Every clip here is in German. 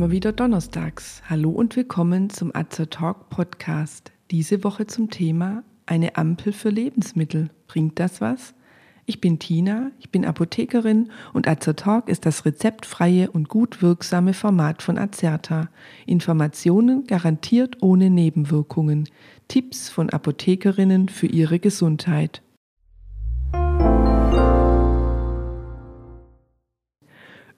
Immer wieder donnerstags. Hallo und willkommen zum Azer Talk Podcast. Diese Woche zum Thema eine Ampel für Lebensmittel. Bringt das was? Ich bin Tina, ich bin Apothekerin und Azer Talk ist das rezeptfreie und gut wirksame Format von Azerta. Informationen garantiert ohne Nebenwirkungen. Tipps von Apothekerinnen für ihre Gesundheit.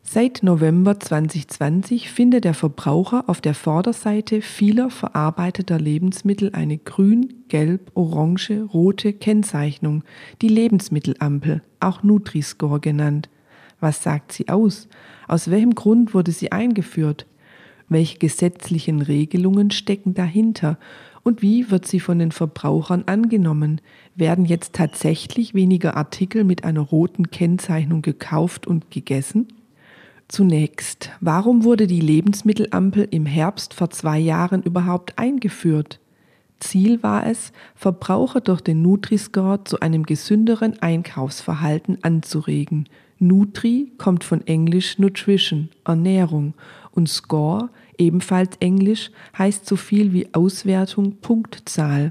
Seit November 2020 findet der Verbraucher auf der Vorderseite vieler verarbeiteter Lebensmittel eine grün, gelb, orange, rote Kennzeichnung, die Lebensmittelampel, auch Nutri-Score genannt. Was sagt sie aus? Aus welchem Grund wurde sie eingeführt? Welche gesetzlichen Regelungen stecken dahinter? Und wie wird sie von den Verbrauchern angenommen? Werden jetzt tatsächlich weniger Artikel mit einer roten Kennzeichnung gekauft und gegessen? Zunächst, warum wurde die Lebensmittelampel im Herbst vor zwei Jahren überhaupt eingeführt? Ziel war es, Verbraucher durch den Nutri-Score zu einem gesünderen Einkaufsverhalten anzuregen. Nutri kommt von Englisch Nutrition, Ernährung, und Score, ebenfalls Englisch, heißt so viel wie Auswertung, Punktzahl.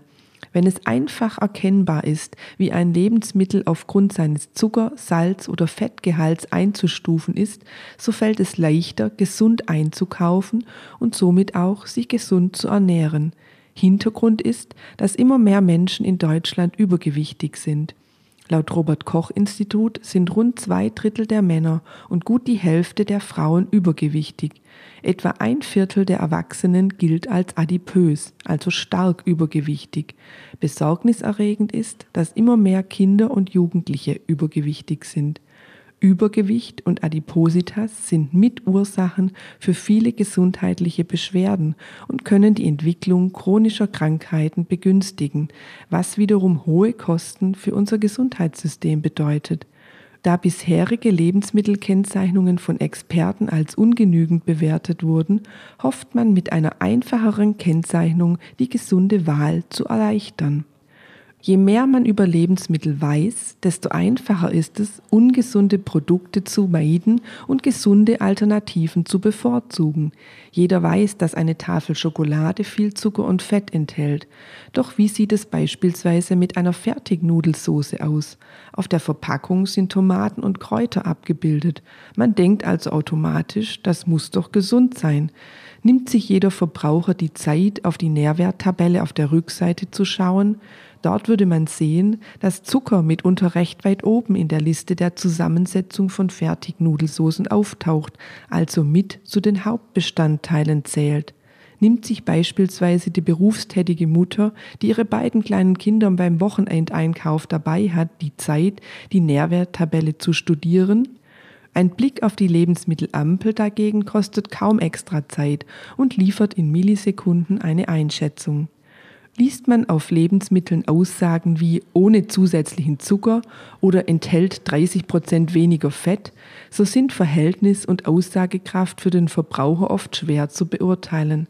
Wenn es einfach erkennbar ist, wie ein Lebensmittel aufgrund seines Zucker-, Salz- oder Fettgehalts einzustufen ist, so fällt es leichter, gesund einzukaufen und somit auch sich gesund zu ernähren. Hintergrund ist, dass immer mehr Menschen in Deutschland übergewichtig sind. Laut Robert Koch Institut sind rund zwei Drittel der Männer und gut die Hälfte der Frauen übergewichtig. Etwa ein Viertel der Erwachsenen gilt als adipös, also stark übergewichtig. Besorgniserregend ist, dass immer mehr Kinder und Jugendliche übergewichtig sind. Übergewicht und Adipositas sind Mitursachen für viele gesundheitliche Beschwerden und können die Entwicklung chronischer Krankheiten begünstigen, was wiederum hohe Kosten für unser Gesundheitssystem bedeutet. Da bisherige Lebensmittelkennzeichnungen von Experten als ungenügend bewertet wurden, hofft man mit einer einfacheren Kennzeichnung die gesunde Wahl zu erleichtern. Je mehr man über Lebensmittel weiß, desto einfacher ist es, ungesunde Produkte zu meiden und gesunde Alternativen zu bevorzugen. Jeder weiß, dass eine Tafel Schokolade viel Zucker und Fett enthält. Doch wie sieht es beispielsweise mit einer Fertignudelsoße aus? Auf der Verpackung sind Tomaten und Kräuter abgebildet. Man denkt also automatisch, das muss doch gesund sein. Nimmt sich jeder Verbraucher die Zeit, auf die Nährwerttabelle auf der Rückseite zu schauen? Dort würde man sehen, dass Zucker mitunter recht weit oben in der Liste der Zusammensetzung von Fertignudelsoßen auftaucht, also mit zu den Hauptbestandteilen zählt. Nimmt sich beispielsweise die berufstätige Mutter, die ihre beiden kleinen Kinder beim Wochenendeinkauf dabei hat, die Zeit, die Nährwerttabelle zu studieren? Ein Blick auf die Lebensmittelampel dagegen kostet kaum extra Zeit und liefert in Millisekunden eine Einschätzung. Liest man auf Lebensmitteln Aussagen wie ohne zusätzlichen Zucker oder enthält 30 Prozent weniger Fett, so sind Verhältnis und Aussagekraft für den Verbraucher oft schwer zu beurteilen.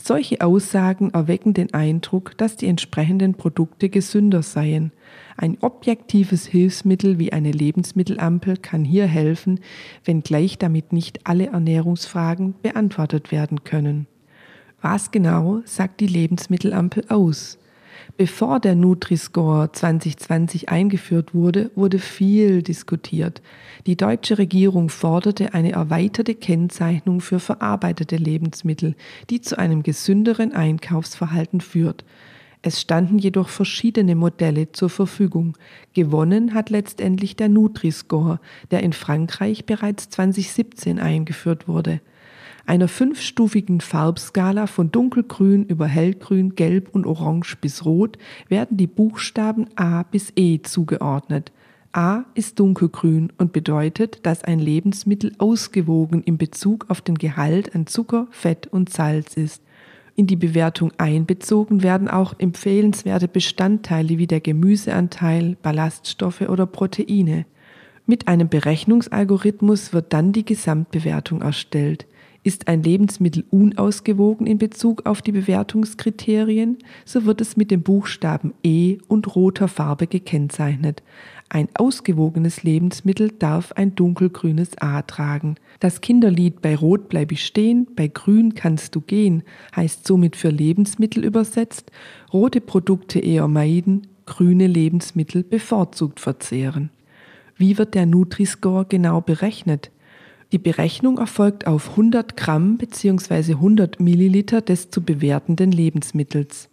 Solche Aussagen erwecken den Eindruck, dass die entsprechenden Produkte gesünder seien. Ein objektives Hilfsmittel wie eine Lebensmittelampel kann hier helfen, wenngleich damit nicht alle Ernährungsfragen beantwortet werden können. Was genau sagt die Lebensmittelampel aus? Bevor der Nutri-Score 2020 eingeführt wurde, wurde viel diskutiert. Die deutsche Regierung forderte eine erweiterte Kennzeichnung für verarbeitete Lebensmittel, die zu einem gesünderen Einkaufsverhalten führt. Es standen jedoch verschiedene Modelle zur Verfügung. Gewonnen hat letztendlich der Nutri-Score, der in Frankreich bereits 2017 eingeführt wurde einer fünfstufigen Farbskala von dunkelgrün über hellgrün, gelb und orange bis rot werden die Buchstaben A bis E zugeordnet. A ist dunkelgrün und bedeutet, dass ein Lebensmittel ausgewogen in Bezug auf den Gehalt an Zucker, Fett und Salz ist. In die Bewertung einbezogen werden auch empfehlenswerte Bestandteile wie der Gemüseanteil, Ballaststoffe oder Proteine. Mit einem Berechnungsalgorithmus wird dann die Gesamtbewertung erstellt. Ist ein Lebensmittel unausgewogen in Bezug auf die Bewertungskriterien, so wird es mit dem Buchstaben E und roter Farbe gekennzeichnet. Ein ausgewogenes Lebensmittel darf ein dunkelgrünes A tragen. Das Kinderlied Bei Rot bleib ich stehen, bei Grün kannst du gehen heißt somit für Lebensmittel übersetzt, rote Produkte eher meiden, grüne Lebensmittel bevorzugt verzehren. Wie wird der Nutri-Score genau berechnet? Die Berechnung erfolgt auf 100 Gramm bzw. 100 Milliliter des zu bewertenden Lebensmittels.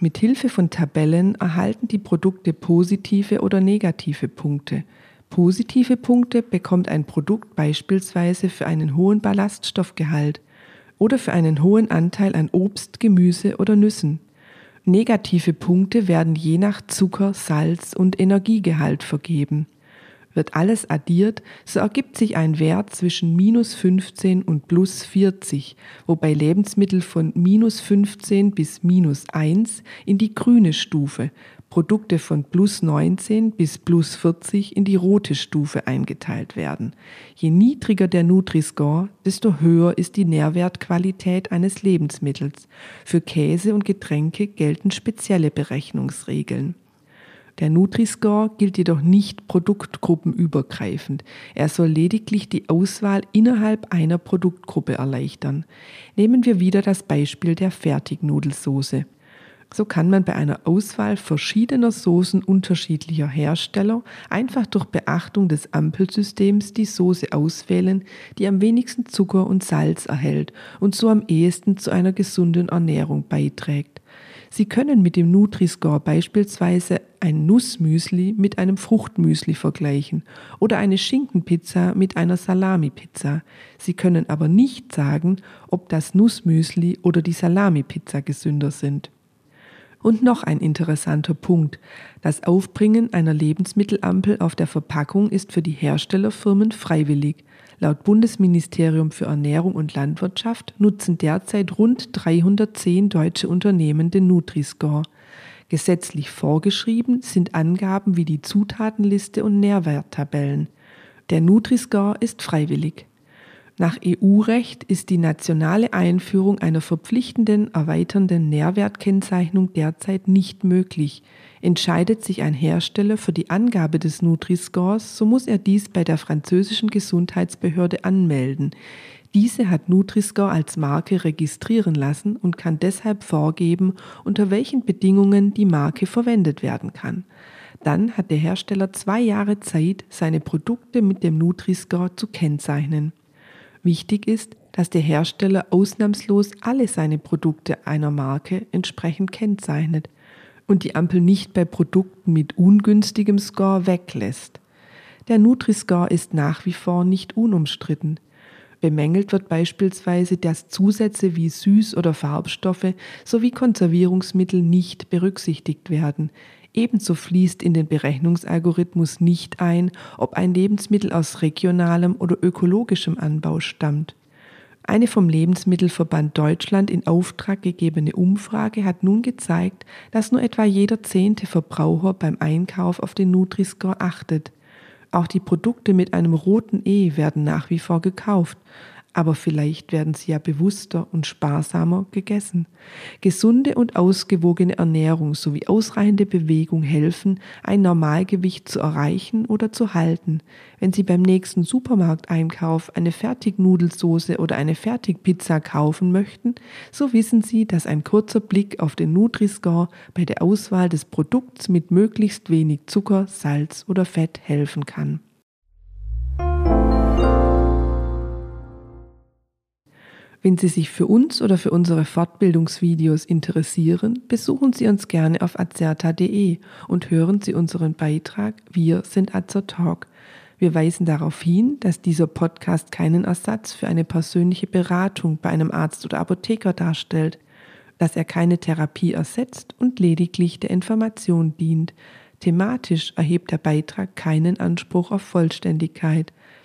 Mit Hilfe von Tabellen erhalten die Produkte positive oder negative Punkte. Positive Punkte bekommt ein Produkt beispielsweise für einen hohen Ballaststoffgehalt oder für einen hohen Anteil an Obst, Gemüse oder Nüssen. Negative Punkte werden je nach Zucker, Salz und Energiegehalt vergeben. Wird alles addiert, so ergibt sich ein Wert zwischen minus 15 und plus 40, wobei Lebensmittel von minus 15 bis minus 1 in die grüne Stufe, Produkte von plus 19 bis plus 40 in die rote Stufe eingeteilt werden. Je niedriger der Nutri-Score, desto höher ist die Nährwertqualität eines Lebensmittels. Für Käse und Getränke gelten spezielle Berechnungsregeln. Der Nutri-Score gilt jedoch nicht produktgruppenübergreifend. Er soll lediglich die Auswahl innerhalb einer Produktgruppe erleichtern. Nehmen wir wieder das Beispiel der Fertignudelsoße. So kann man bei einer Auswahl verschiedener Soßen unterschiedlicher Hersteller einfach durch Beachtung des Ampelsystems die Soße auswählen, die am wenigsten Zucker und Salz erhält und so am ehesten zu einer gesunden Ernährung beiträgt. Sie können mit dem Nutri-Score beispielsweise ein Nussmüsli mit einem Fruchtmüsli vergleichen oder eine Schinkenpizza mit einer Salamipizza. Sie können aber nicht sagen, ob das Nussmüsli oder die Salamipizza gesünder sind. Und noch ein interessanter Punkt. Das Aufbringen einer Lebensmittelampel auf der Verpackung ist für die Herstellerfirmen freiwillig. Laut Bundesministerium für Ernährung und Landwirtschaft nutzen derzeit rund 310 deutsche Unternehmen den Nutri-Score. Gesetzlich vorgeschrieben sind Angaben wie die Zutatenliste und Nährwerttabellen. Der Nutri-Score ist freiwillig. Nach EU-Recht ist die nationale Einführung einer verpflichtenden erweiternden Nährwertkennzeichnung derzeit nicht möglich. Entscheidet sich ein Hersteller für die Angabe des Nutri-Scores, so muss er dies bei der französischen Gesundheitsbehörde anmelden. Diese hat Nutri-Score als Marke registrieren lassen und kann deshalb vorgeben, unter welchen Bedingungen die Marke verwendet werden kann. Dann hat der Hersteller zwei Jahre Zeit, seine Produkte mit dem Nutri-Score zu kennzeichnen. Wichtig ist, dass der Hersteller ausnahmslos alle seine Produkte einer Marke entsprechend kennzeichnet und die Ampel nicht bei Produkten mit ungünstigem Score weglässt. Der Nutri-Score ist nach wie vor nicht unumstritten. Bemängelt wird beispielsweise, dass Zusätze wie Süß- oder Farbstoffe sowie Konservierungsmittel nicht berücksichtigt werden. Ebenso fließt in den Berechnungsalgorithmus nicht ein, ob ein Lebensmittel aus regionalem oder ökologischem Anbau stammt. Eine vom Lebensmittelverband Deutschland in Auftrag gegebene Umfrage hat nun gezeigt, dass nur etwa jeder zehnte Verbraucher beim Einkauf auf den Nutri-Score achtet. Auch die Produkte mit einem roten E werden nach wie vor gekauft, aber vielleicht werden sie ja bewusster und sparsamer gegessen. Gesunde und ausgewogene Ernährung sowie ausreichende Bewegung helfen, ein Normalgewicht zu erreichen oder zu halten. Wenn Sie beim nächsten Supermarkteinkauf eine Fertignudelsoße oder eine Fertigpizza kaufen möchten, so wissen Sie, dass ein kurzer Blick auf den Nutri-Score bei der Auswahl des Produkts mit möglichst wenig Zucker, Salz oder Fett helfen kann. Wenn Sie sich für uns oder für unsere Fortbildungsvideos interessieren, besuchen Sie uns gerne auf azerta.de und hören Sie unseren Beitrag Wir sind Azertalk. Wir weisen darauf hin, dass dieser Podcast keinen Ersatz für eine persönliche Beratung bei einem Arzt oder Apotheker darstellt, dass er keine Therapie ersetzt und lediglich der Information dient. Thematisch erhebt der Beitrag keinen Anspruch auf Vollständigkeit.